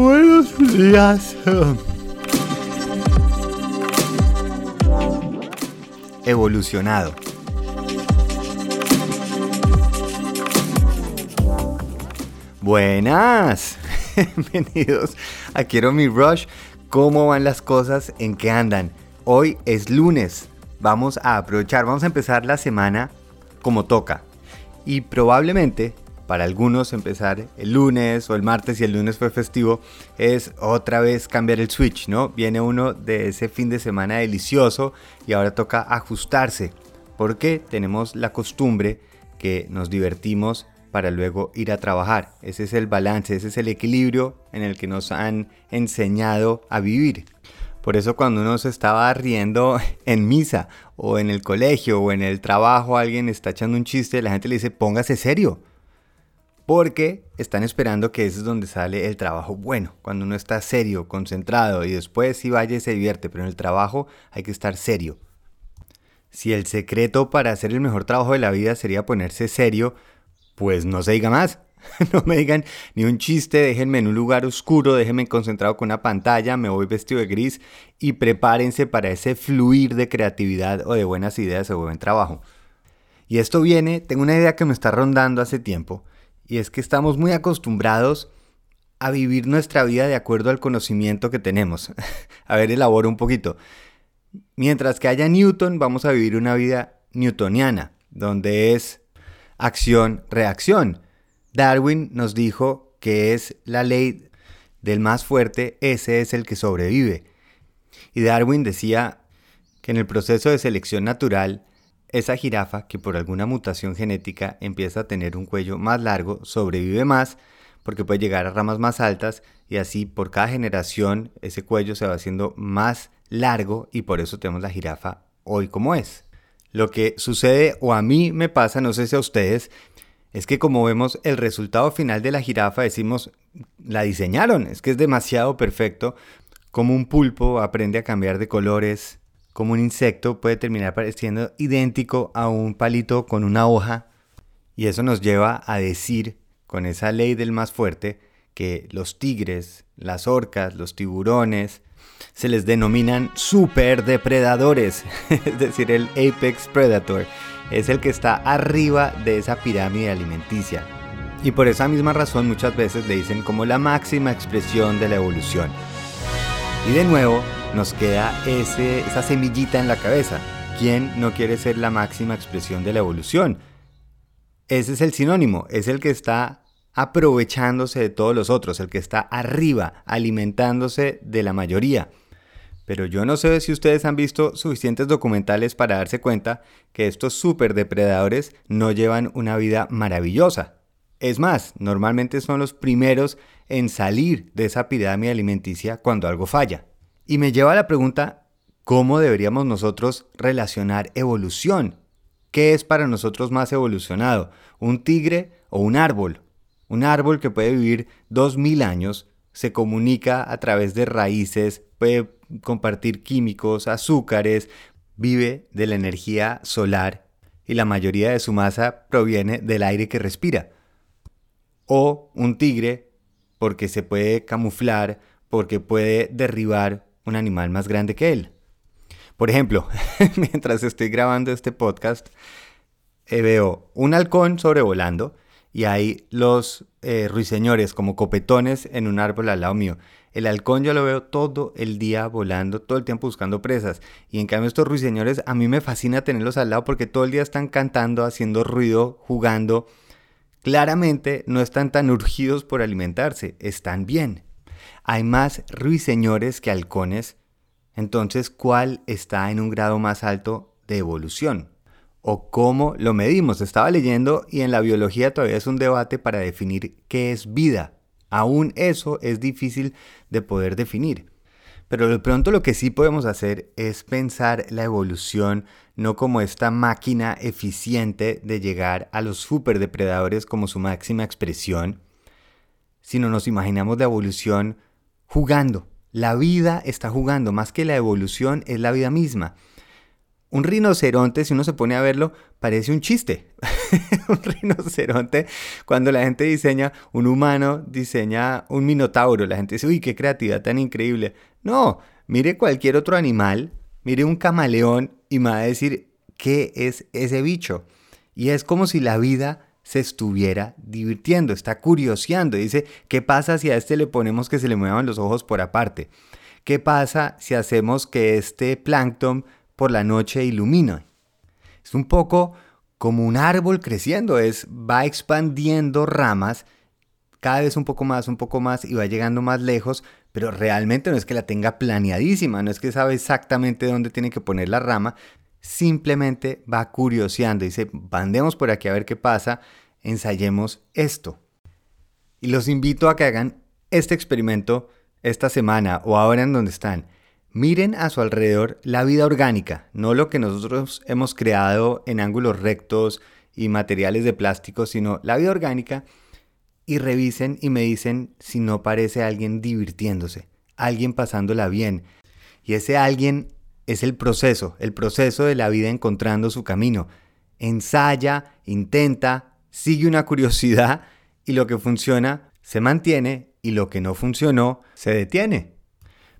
Buenos días. Evolucionado. Buenas. Bienvenidos a Quiero mi Rush. ¿Cómo van las cosas? ¿En qué andan? Hoy es lunes. Vamos a aprovechar, vamos a empezar la semana como toca. Y probablemente para algunos empezar el lunes o el martes y el lunes fue festivo es otra vez cambiar el switch, ¿no? Viene uno de ese fin de semana delicioso y ahora toca ajustarse porque tenemos la costumbre que nos divertimos para luego ir a trabajar. Ese es el balance, ese es el equilibrio en el que nos han enseñado a vivir. Por eso cuando uno se estaba riendo en misa o en el colegio o en el trabajo, alguien está echando un chiste, la gente le dice, póngase serio porque están esperando que ese es donde sale el trabajo bueno, cuando uno está serio, concentrado y después si vaya y se divierte, pero en el trabajo hay que estar serio. Si el secreto para hacer el mejor trabajo de la vida sería ponerse serio, pues no se diga más. no me digan ni un chiste, déjenme en un lugar oscuro, déjenme concentrado con una pantalla, me voy vestido de gris y prepárense para ese fluir de creatividad o de buenas ideas o buen trabajo. Y esto viene, tengo una idea que me está rondando hace tiempo, y es que estamos muy acostumbrados a vivir nuestra vida de acuerdo al conocimiento que tenemos. a ver, elaboro un poquito. Mientras que haya Newton, vamos a vivir una vida newtoniana, donde es acción-reacción. Darwin nos dijo que es la ley del más fuerte, ese es el que sobrevive. Y Darwin decía que en el proceso de selección natural, esa jirafa que por alguna mutación genética empieza a tener un cuello más largo sobrevive más porque puede llegar a ramas más altas y así por cada generación ese cuello se va haciendo más largo y por eso tenemos la jirafa hoy como es. Lo que sucede o a mí me pasa, no sé si a ustedes, es que como vemos el resultado final de la jirafa decimos, la diseñaron, es que es demasiado perfecto, como un pulpo aprende a cambiar de colores, como un insecto puede terminar pareciendo idéntico a un palito con una hoja y eso nos lleva a decir con esa ley del más fuerte que los tigres, las orcas, los tiburones se les denominan superdepredadores, es decir, el apex predator es el que está arriba de esa pirámide alimenticia. Y por esa misma razón muchas veces le dicen como la máxima expresión de la evolución. Y de nuevo, nos queda esa semillita en la cabeza. ¿Quién no quiere ser la máxima expresión de la evolución? Ese es el sinónimo, es el que está aprovechándose de todos los otros, el que está arriba, alimentándose de la mayoría. Pero yo no sé si ustedes han visto suficientes documentales para darse cuenta que estos superdepredadores no llevan una vida maravillosa. Es más, normalmente son los primeros en salir de esa pirámide alimenticia cuando algo falla. Y me lleva a la pregunta, ¿cómo deberíamos nosotros relacionar evolución? ¿Qué es para nosotros más evolucionado? ¿Un tigre o un árbol? Un árbol que puede vivir 2000 años, se comunica a través de raíces, puede compartir químicos, azúcares, vive de la energía solar y la mayoría de su masa proviene del aire que respira. O un tigre porque se puede camuflar, porque puede derribar un animal más grande que él. Por ejemplo, mientras estoy grabando este podcast, eh, veo un halcón sobrevolando y hay los eh, ruiseñores como copetones en un árbol al lado mío. El halcón yo lo veo todo el día volando, todo el tiempo buscando presas. Y en cambio estos ruiseñores a mí me fascina tenerlos al lado porque todo el día están cantando, haciendo ruido, jugando. Claramente no están tan urgidos por alimentarse, están bien hay más ruiseñores que halcones, entonces ¿cuál está en un grado más alto de evolución? ¿O cómo lo medimos? Estaba leyendo y en la biología todavía es un debate para definir qué es vida. Aún eso es difícil de poder definir. Pero de pronto lo que sí podemos hacer es pensar la evolución no como esta máquina eficiente de llegar a los superdepredadores como su máxima expresión, sino nos imaginamos la evolución jugando. La vida está jugando, más que la evolución es la vida misma. un rinoceronte, si uno se pone a verlo, parece un chiste. un rinoceronte, cuando la gente diseña un humano, diseña un minotauro, la gente dice, uy, qué creatividad tan increíble. No, mire cualquier otro animal, mire un camaleón y me va a decir, ¿qué es ese bicho? Y es como si la vida se estuviera divirtiendo, está curioseando. Dice, ¿qué pasa si a este le ponemos que se le muevan los ojos por aparte? ¿Qué pasa si hacemos que este plancton por la noche ilumine? Es un poco como un árbol creciendo, es va expandiendo ramas cada vez un poco más, un poco más y va llegando más lejos, pero realmente no es que la tenga planeadísima, no es que sabe exactamente dónde tiene que poner la rama, simplemente va curioseando, dice, bandemos por aquí a ver qué pasa, ensayemos esto. Y los invito a que hagan este experimento esta semana o ahora en donde están. Miren a su alrededor la vida orgánica, no lo que nosotros hemos creado en ángulos rectos y materiales de plástico, sino la vida orgánica y revisen y me dicen si no parece alguien divirtiéndose, alguien pasándola bien. Y ese alguien es el proceso, el proceso de la vida encontrando su camino. Ensaya, intenta, sigue una curiosidad y lo que funciona se mantiene y lo que no funcionó se detiene.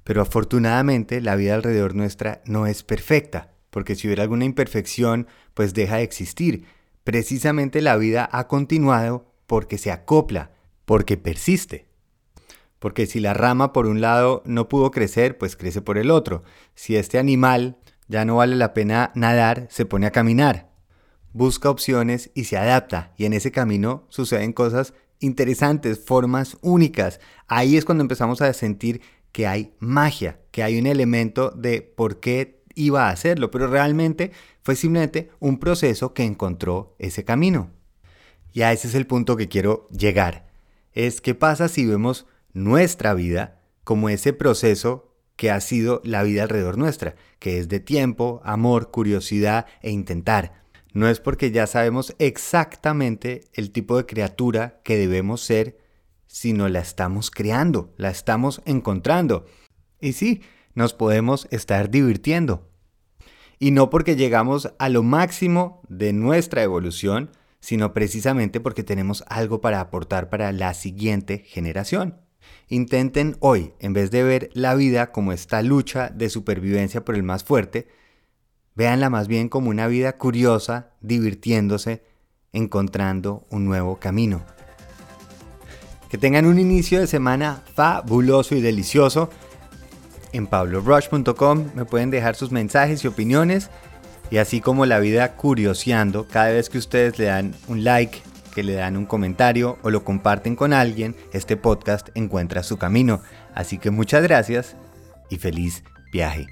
Pero afortunadamente la vida alrededor nuestra no es perfecta, porque si hubiera alguna imperfección, pues deja de existir. Precisamente la vida ha continuado porque se acopla, porque persiste. Porque si la rama por un lado no pudo crecer, pues crece por el otro. Si este animal ya no vale la pena nadar, se pone a caminar. Busca opciones y se adapta. Y en ese camino suceden cosas interesantes, formas únicas. Ahí es cuando empezamos a sentir que hay magia, que hay un elemento de por qué iba a hacerlo, pero realmente fue simplemente un proceso que encontró ese camino. Y a ese es el punto que quiero llegar. Es qué pasa si vemos nuestra vida como ese proceso que ha sido la vida alrededor nuestra, que es de tiempo, amor, curiosidad e intentar. No es porque ya sabemos exactamente el tipo de criatura que debemos ser, sino la estamos creando, la estamos encontrando. Y sí, nos podemos estar divirtiendo. Y no porque llegamos a lo máximo de nuestra evolución, sino precisamente porque tenemos algo para aportar para la siguiente generación. Intenten hoy, en vez de ver la vida como esta lucha de supervivencia por el más fuerte, véanla más bien como una vida curiosa, divirtiéndose, encontrando un nuevo camino. Que tengan un inicio de semana fabuloso y delicioso. En pablobrush.com me pueden dejar sus mensajes y opiniones. Y así como la vida curioseando, cada vez que ustedes le dan un like, que le dan un comentario o lo comparten con alguien, este podcast encuentra su camino. Así que muchas gracias y feliz viaje.